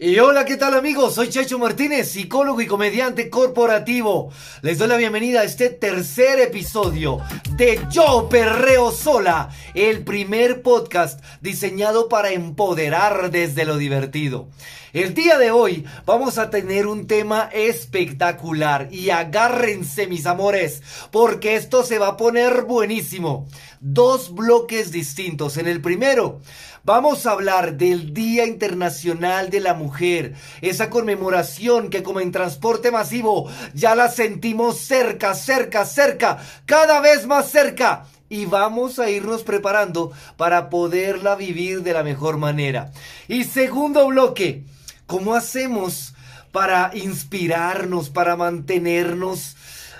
Y hola, ¿qué tal amigos? Soy Checho Martínez, psicólogo y comediante corporativo. Les doy la bienvenida a este tercer episodio de Yo Perreo Sola, el primer podcast diseñado para empoderar desde lo divertido. El día de hoy vamos a tener un tema espectacular y agárrense mis amores, porque esto se va a poner buenísimo. Dos bloques distintos. En el primero Vamos a hablar del Día Internacional de la Mujer, esa conmemoración que como en transporte masivo ya la sentimos cerca, cerca, cerca, cada vez más cerca. Y vamos a irnos preparando para poderla vivir de la mejor manera. Y segundo bloque, ¿cómo hacemos para inspirarnos, para mantenernos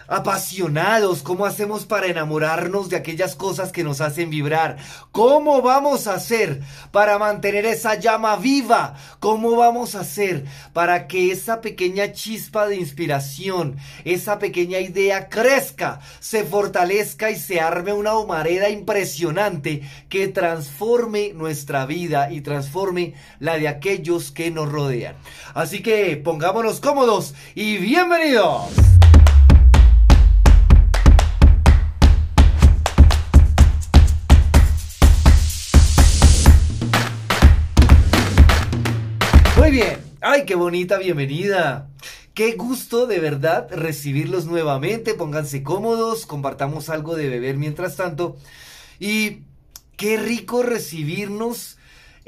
apasionados, cómo hacemos para enamorarnos de aquellas cosas que nos hacen vibrar, cómo vamos a hacer para mantener esa llama viva, cómo vamos a hacer para que esa pequeña chispa de inspiración, esa pequeña idea crezca, se fortalezca y se arme una humareda impresionante que transforme nuestra vida y transforme la de aquellos que nos rodean. Así que pongámonos cómodos y bienvenidos. Bien. Ay, qué bonita bienvenida. Qué gusto de verdad recibirlos nuevamente. Pónganse cómodos, compartamos algo de beber mientras tanto. Y qué rico recibirnos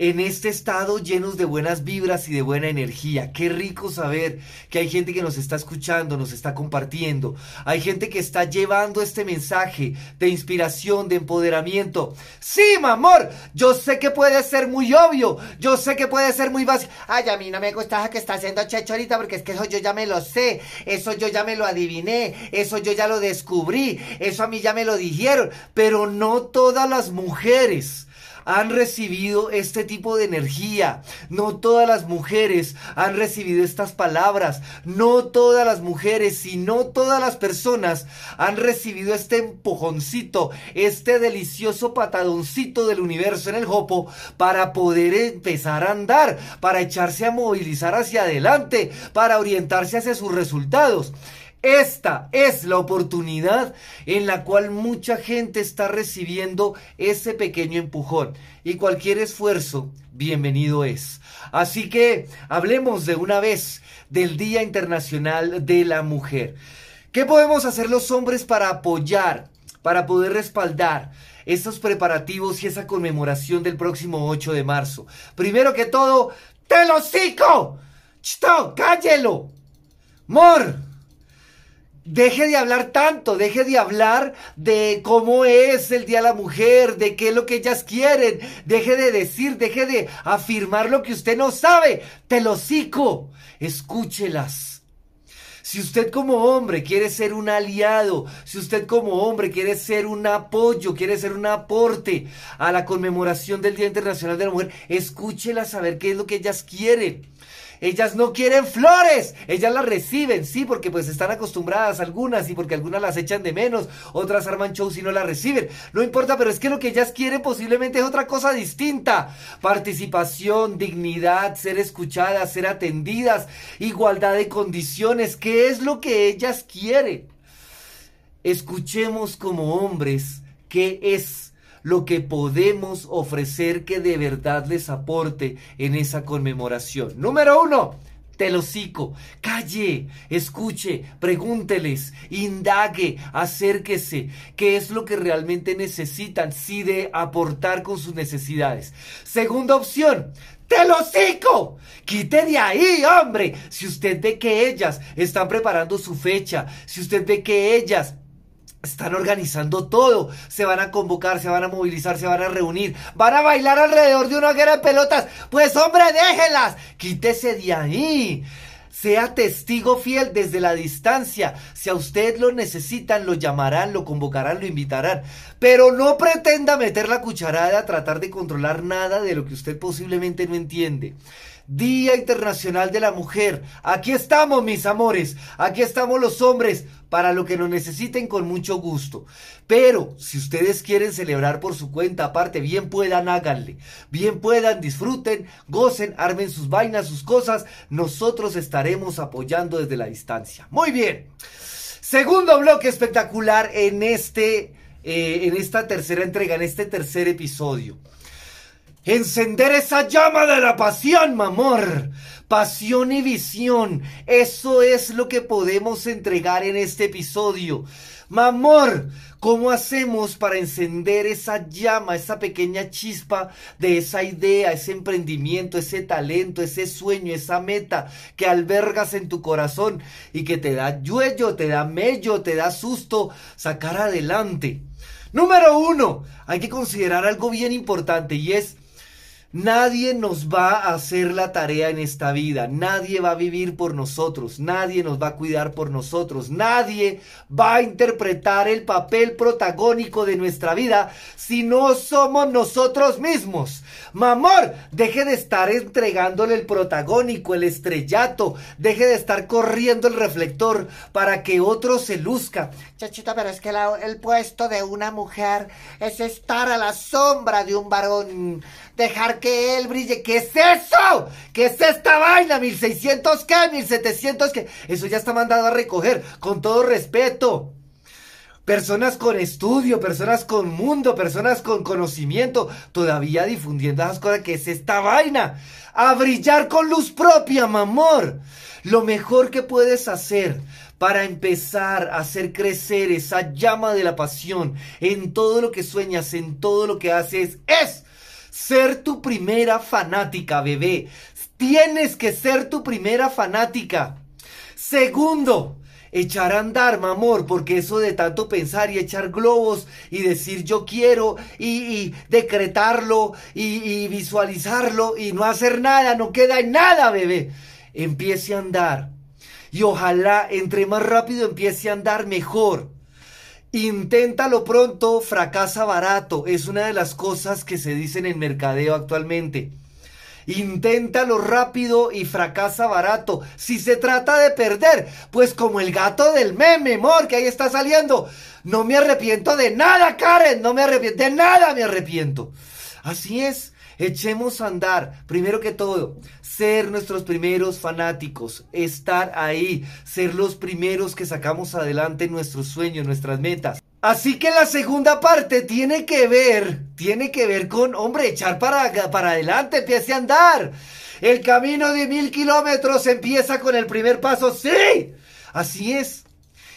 en este estado llenos de buenas vibras y de buena energía. Qué rico saber que hay gente que nos está escuchando, nos está compartiendo. Hay gente que está llevando este mensaje de inspiración, de empoderamiento. Sí, mi amor, yo sé que puede ser muy obvio, yo sé que puede ser muy básico. Ay, a mí no me gusta que está haciendo Checho ahorita porque es que eso yo ya me lo sé, eso yo ya me lo adiviné, eso yo ya lo descubrí, eso a mí ya me lo dijeron, pero no todas las mujeres han recibido este tipo de energía. No todas las mujeres han recibido estas palabras. No todas las mujeres, sino todas las personas han recibido este empujoncito, este delicioso patadoncito del universo en el jopo para poder empezar a andar, para echarse a movilizar hacia adelante, para orientarse hacia sus resultados. Esta es la oportunidad en la cual mucha gente está recibiendo ese pequeño empujón y cualquier esfuerzo bienvenido es. Así que hablemos de una vez del Día Internacional de la Mujer. ¿Qué podemos hacer los hombres para apoyar, para poder respaldar estos preparativos y esa conmemoración del próximo 8 de marzo? Primero que todo, ¡te lo cico! ¡Chito, cállelo! ¡Mor! Deje de hablar tanto, deje de hablar de cómo es el Día de la Mujer, de qué es lo que ellas quieren, deje de decir, deje de afirmar lo que usted no sabe. Te lo cico, escúchelas. Si usted como hombre quiere ser un aliado, si usted como hombre quiere ser un apoyo, quiere ser un aporte a la conmemoración del Día Internacional de la Mujer, escúchelas a ver qué es lo que ellas quieren. Ellas no quieren flores, ellas las reciben, sí, porque pues están acostumbradas algunas y porque algunas las echan de menos, otras arman shows y no las reciben. No importa, pero es que lo que ellas quieren posiblemente es otra cosa distinta. Participación, dignidad, ser escuchadas, ser atendidas, igualdad de condiciones, ¿qué es lo que ellas quieren? Escuchemos como hombres qué es lo que podemos ofrecer que de verdad les aporte en esa conmemoración. Número uno, telocico, calle, escuche, pregúnteles, indague, acérquese, qué es lo que realmente necesitan, si de aportar con sus necesidades. Segunda opción, telocico, quite de ahí, hombre. Si usted ve que ellas están preparando su fecha, si usted ve que ellas están organizando todo. Se van a convocar, se van a movilizar, se van a reunir. Van a bailar alrededor de una guerra de pelotas. Pues hombre, déjelas. Quítese de ahí. Sea testigo fiel desde la distancia. Si a usted lo necesitan, lo llamarán, lo convocarán, lo invitarán. Pero no pretenda meter la cucharada a tratar de controlar nada de lo que usted posiblemente no entiende. Día Internacional de la Mujer. Aquí estamos, mis amores. Aquí estamos los hombres para lo que nos necesiten con mucho gusto. Pero si ustedes quieren celebrar por su cuenta aparte, bien puedan, háganle. Bien puedan, disfruten, gocen, armen sus vainas, sus cosas. Nosotros estaremos apoyando desde la distancia. Muy bien. Segundo bloque espectacular en este, eh, en esta tercera entrega, en este tercer episodio. Encender esa llama de la pasión, mamor. Pasión y visión. Eso es lo que podemos entregar en este episodio. Mamor, ¿cómo hacemos para encender esa llama, esa pequeña chispa de esa idea, ese emprendimiento, ese talento, ese sueño, esa meta que albergas en tu corazón y que te da yuello, te da mello, te da susto sacar adelante? Número uno, hay que considerar algo bien importante y es Nadie nos va a hacer la tarea en esta vida, nadie va a vivir por nosotros, nadie nos va a cuidar por nosotros, nadie va a interpretar el papel protagónico de nuestra vida si no somos nosotros mismos. Mamor, deje de estar entregándole el protagónico, el estrellato, deje de estar corriendo el reflector para que otro se luzca. Chachita, pero es que el puesto de una mujer es estar a la sombra de un varón dejar que él brille. ¿Qué es eso? ¿Qué es esta vaina? ¿1600 qué? ¿1700 qué? Eso ya está mandado a recoger, con todo respeto. Personas con estudio, personas con mundo, personas con conocimiento, todavía difundiendo esas cosas. ¿Qué es esta vaina? A brillar con luz propia, mamor. Lo mejor que puedes hacer para empezar a hacer crecer esa llama de la pasión en todo lo que sueñas, en todo lo que haces, es ser tu primera fanática, bebé. Tienes que ser tu primera fanática. Segundo, echar a andar, amor, porque eso de tanto pensar y echar globos y decir yo quiero y, decretarlo y, y, visualizarlo y no hacer nada, no queda en nada, bebé. Empiece a andar. Y ojalá entre más rápido empiece a andar mejor. Inténtalo pronto, fracasa barato. Es una de las cosas que se dicen en mercadeo actualmente. Inténtalo rápido y fracasa barato. Si se trata de perder, pues como el gato del meme, amor, que ahí está saliendo. No me arrepiento de nada, Karen. No me arrepiento de nada, me arrepiento. Así es. Echemos a andar, primero que todo, ser nuestros primeros fanáticos, estar ahí, ser los primeros que sacamos adelante nuestros sueños, nuestras metas. Así que la segunda parte tiene que ver, tiene que ver con, hombre, echar para, para adelante, empiece a andar. El camino de mil kilómetros empieza con el primer paso, sí. Así es.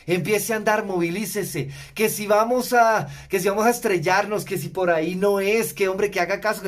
Empiece a andar, movilícese. Que si vamos a, que si vamos a estrellarnos, que si por ahí no es, que hombre, que haga caso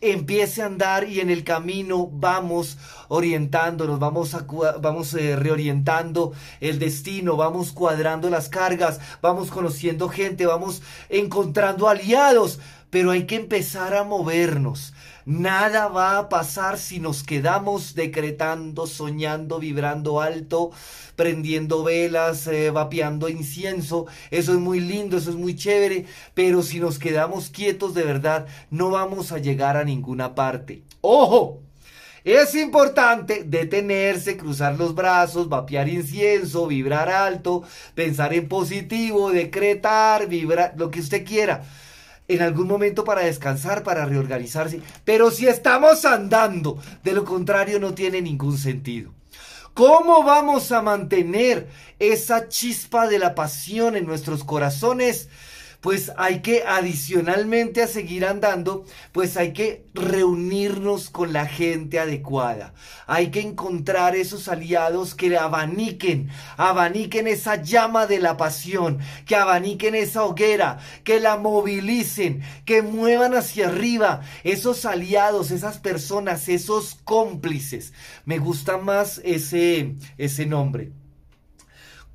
empiece a andar y en el camino vamos orientándonos, vamos, a, vamos eh, reorientando el destino, vamos cuadrando las cargas, vamos conociendo gente, vamos encontrando aliados, pero hay que empezar a movernos. Nada va a pasar si nos quedamos decretando, soñando, vibrando alto, prendiendo velas, eh, vapeando incienso. Eso es muy lindo, eso es muy chévere, pero si nos quedamos quietos de verdad, no vamos a llegar a ninguna parte. ¡Ojo! Es importante detenerse, cruzar los brazos, vapear incienso, vibrar alto, pensar en positivo, decretar, vibrar, lo que usted quiera en algún momento para descansar, para reorganizarse. Pero si estamos andando, de lo contrario no tiene ningún sentido. ¿Cómo vamos a mantener esa chispa de la pasión en nuestros corazones? Pues hay que adicionalmente a seguir andando, pues hay que reunirnos con la gente adecuada. Hay que encontrar esos aliados que abaniquen, abaniquen esa llama de la pasión, que abaniquen esa hoguera, que la movilicen, que muevan hacia arriba esos aliados, esas personas, esos cómplices. Me gusta más ese, ese nombre.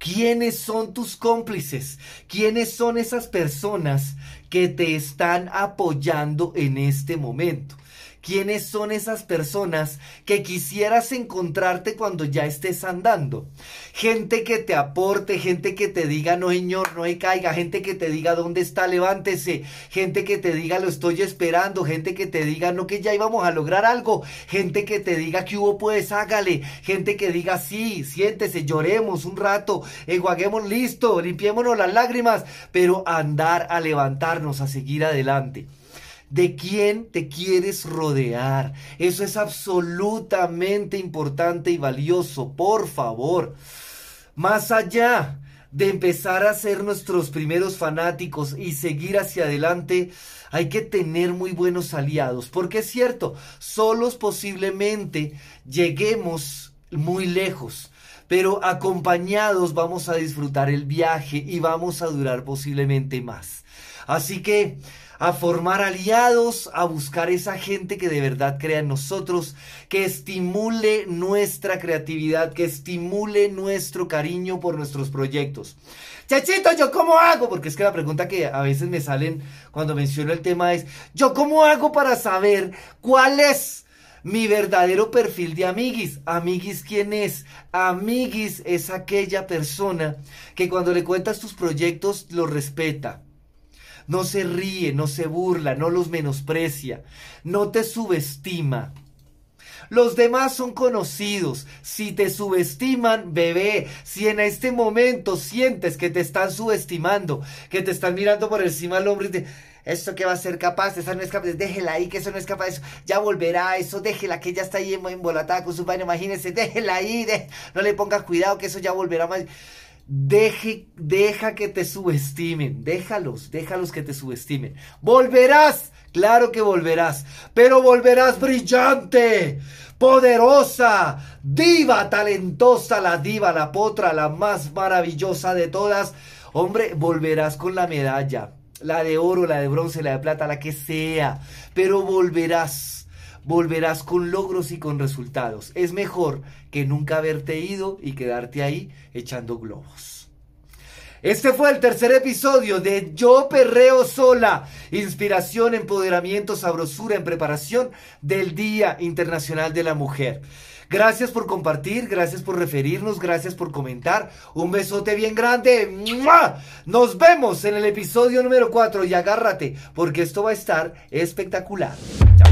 ¿Quiénes son tus cómplices? ¿Quiénes son esas personas que te están apoyando en este momento? Quiénes son esas personas que quisieras encontrarte cuando ya estés andando. Gente que te aporte, gente que te diga no señor, no caiga, gente que te diga dónde está, levántese, gente que te diga lo estoy esperando, gente que te diga no que ya íbamos a lograr algo, gente que te diga que hubo pues hágale, gente que diga sí, siéntese, lloremos un rato, enjuaguemos listo, limpiémonos las lágrimas, pero andar a levantarnos, a seguir adelante de quién te quieres rodear. Eso es absolutamente importante y valioso, por favor. Más allá de empezar a ser nuestros primeros fanáticos y seguir hacia adelante, hay que tener muy buenos aliados, porque es cierto, solos posiblemente lleguemos muy lejos, pero acompañados vamos a disfrutar el viaje y vamos a durar posiblemente más. Así que a formar aliados, a buscar esa gente que de verdad crea en nosotros, que estimule nuestra creatividad, que estimule nuestro cariño por nuestros proyectos. Chachito, ¿yo cómo hago? Porque es que la pregunta que a veces me salen cuando menciono el tema es, ¿yo cómo hago para saber cuál es mi verdadero perfil de amiguis. Amiguis, ¿quién es? Amiguis es aquella persona que cuando le cuentas tus proyectos lo respeta no se ríe, no se burla, no los menosprecia, no te subestima. Los demás son conocidos. Si te subestiman, bebé, si en este momento sientes que te están subestimando, que te están mirando por encima del hombro y te, esto que va a ser capaz, esa no es capaz, déjela ahí, que eso no es capaz, eso, ya volverá, eso, déjela, que ya está ahí embolatada con su baño, imagínese, déjela ahí, no le pongas cuidado, que eso ya volverá más. Deje, deja que te subestimen, déjalos, déjalos que te subestimen. Volverás, claro que volverás, pero volverás brillante, poderosa, diva, talentosa, la diva, la potra, la más maravillosa de todas. Hombre, volverás con la medalla, la de oro, la de bronce, la de plata, la que sea, pero volverás volverás con logros y con resultados. Es mejor que nunca haberte ido y quedarte ahí echando globos. Este fue el tercer episodio de Yo Perreo Sola. Inspiración, empoderamiento, sabrosura en preparación del Día Internacional de la Mujer. Gracias por compartir, gracias por referirnos, gracias por comentar. Un besote bien grande. Nos vemos en el episodio número 4 y agárrate porque esto va a estar espectacular. Chao.